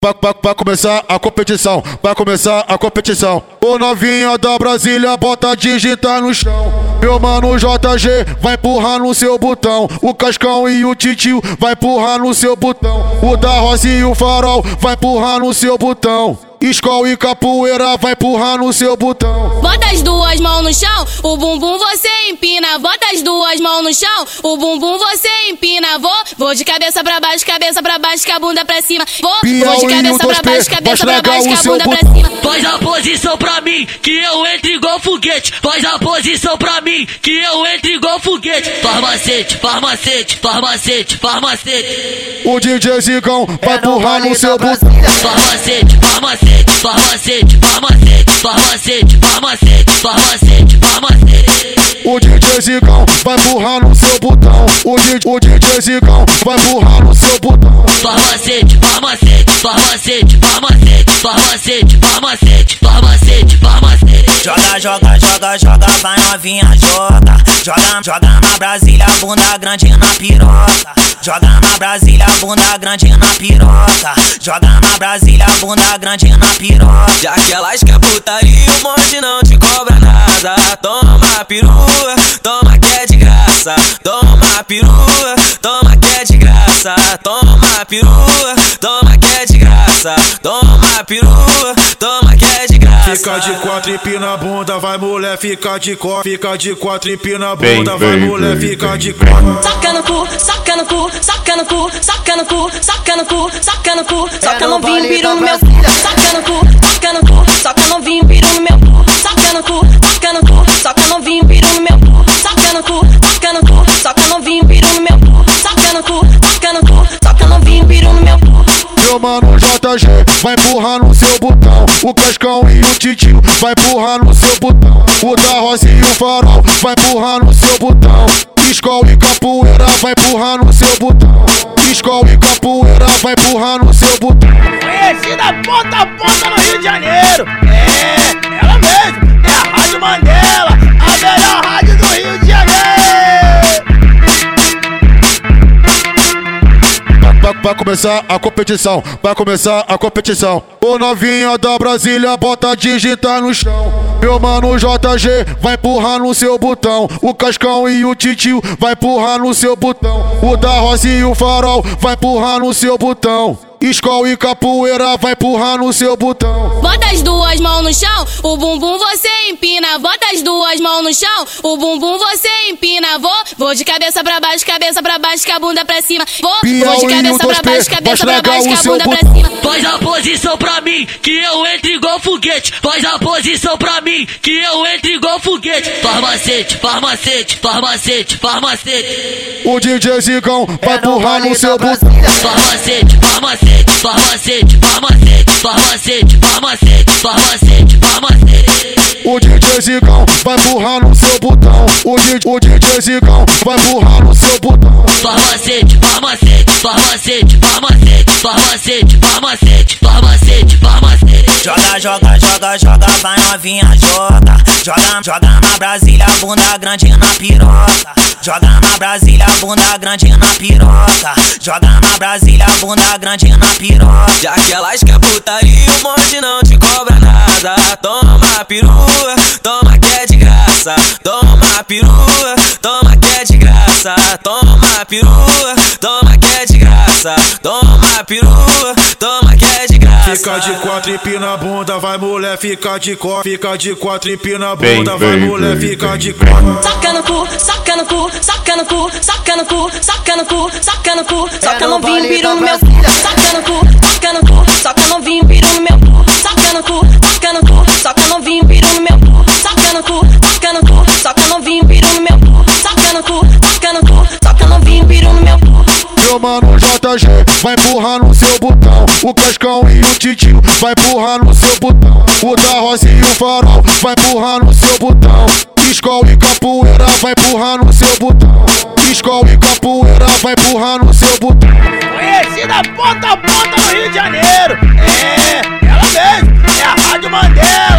Vai, vai, vai, começar a competição, vai começar a competição. O novinha da Brasília bota digitar no chão. Meu mano JG vai empurrar no seu botão. O Cascão e o Titio vai empurrar no seu botão. O da Rosa e o Farol vai empurrar no seu botão. Escola e capoeira vai empurrar no seu botão. Bota as duas mãos no chão, o bumbum você empina. Bota as duas mãos no chão, o bumbum você empina. Vou, vou de cabeça pra baixo, cabeça pra baixo, com a bunda pra cima. Vou, vou de cabeça pra baixo, cabeça pra baixo, com a bunda pra cima. Faz a posição pra mim, que eu entre igual foguete. Faz a posição pra mim, que eu entre igual foguete. Farmacete, farmacete, farmacete, farmacete. O DJ Zigão vai empurrar no seu botão. Farmacete, farmacete farmacete, farmacete, farmacete, farmacete, farmacete, farmacete. O DJ Zigão vai empurrar no seu botão. O DJ, o DJ Zigão vai empurrar no seu botão. Farmacete, farmacete, farmacete, farmacete, farmacete, farmacete, farmacete, farmacete. Joga, joga, joga, vai novinha, joga. Joga, joga na Brasília, bunda grande na piroca. Joga na Brasília, bunda grande na piroca. Joga na Brasília, bunda grande na piroca. Já que elas quer putaria, o monte não te cobra nada. Toma perua, toma que é de graça. Toma perua, toma que é de graça. Toma perua, toma que é de graça. Toma perua, toma Fica de quatro empina na bunda, vai mulher, fica de cor. Fica de quatro empina na Bem, bunda, vai mulher, fica de quatro. Saca no cu, saca no cu, saca no cu, saca no cu, saca no cu, saca no cu, saca no novinho, vale piru no meu. Saca no cu, saca no cu, saca novinho, piru no meu mano JG vai empurrar no seu botão. O Cascão e o Titio vai empurrar no seu botão. O da Rosa e o Farol vai empurrar no seu botão. Escola e capoeira vai empurrar no seu botão. Escola e capoeira vai empurrar no seu botão. Conhecida ponta a ponta no Rio de Janeiro. É, Vai, vai começar a competição, vai começar a competição. O novinha da Brasília bota digitar no chão. Meu mano JG vai empurrar no seu botão. O Cascão e o Titio vai empurrar no seu botão. O da Rosa e o Farol vai empurrar no seu botão. Escola e capoeira vai empurrar no seu botão. Bota as duas mãos no chão, o bumbum você empina. Bota as duas mãos no chão, o bumbum você empina. Vou, vou de cabeça pra baixo, cabeça pra baixo, com a bunda pra cima. Vou, vou de cabeça pra 2P, baixo, cabeça pra baixo, com a seu bunda pra botão. cima. Faz a posição pra mim, que eu entre igual foguete. Faz a posição pra mim, que eu entre igual foguete. Farmacete, farmacete, farmacete, farmacete. O DJ Zigão vai É no empurrar vale no seu botão. Brasília. Farmacete, farmacete, farmacete, farmacete, farmacete, farmacete, farmacete, farmacete. O DJ Zigão vai empurrar no seu botão. O DJ, o DJ Zigão vai empurrar no seu botão. Farmacete, farmacete, farmacete, farmacete, farmacete, farmacete, farmacete, farmacete. Joga, joga, joga, joga, vai novinha, joga. Joga, joga na Brasília, bunda grande na piroca. Joga na Brasília, bunda grande na piroca. Joga na Brasília, bunda grande na piroca. Já que elas quer putaria, o monte não te cobra nada. Toma perua, toma que é de graça. Toma perua, toma que é de graça. Toma perua, toma que é de graça. Toma perua, Fica de quatro empina na bunda, vai mulher, fica de cor. Fica de quatro empina na Bem, bunda, vai mulher, fica de quatro. Saca no cu, saca no cu, saca no cu, saca no cu, saca no cu, saca no cu, saca no vale piru no meu cu. Saca no cu, saca no cu, saca novinho, piru no meu cu. Saca no cu, saca no cu, saca novinho, piru no meu cu. Saca no cu, saca no cu, saca novinho, piru no meu cu. Saca no cu, saca no cu, saca novinho, piru no meu cu. Meu mano Vai empurrar no seu botão. O Cascão e o Titio vai empurrar no seu botão. O da Rosa e o Farol vai empurrar no seu botão. Escola e capoeira vai empurrar no seu botão. Escola e capoeira vai empurrar no seu botão. Conhecida ponta a ponta no Rio de Janeiro. É, ela mesmo, é a Rádio Mandela,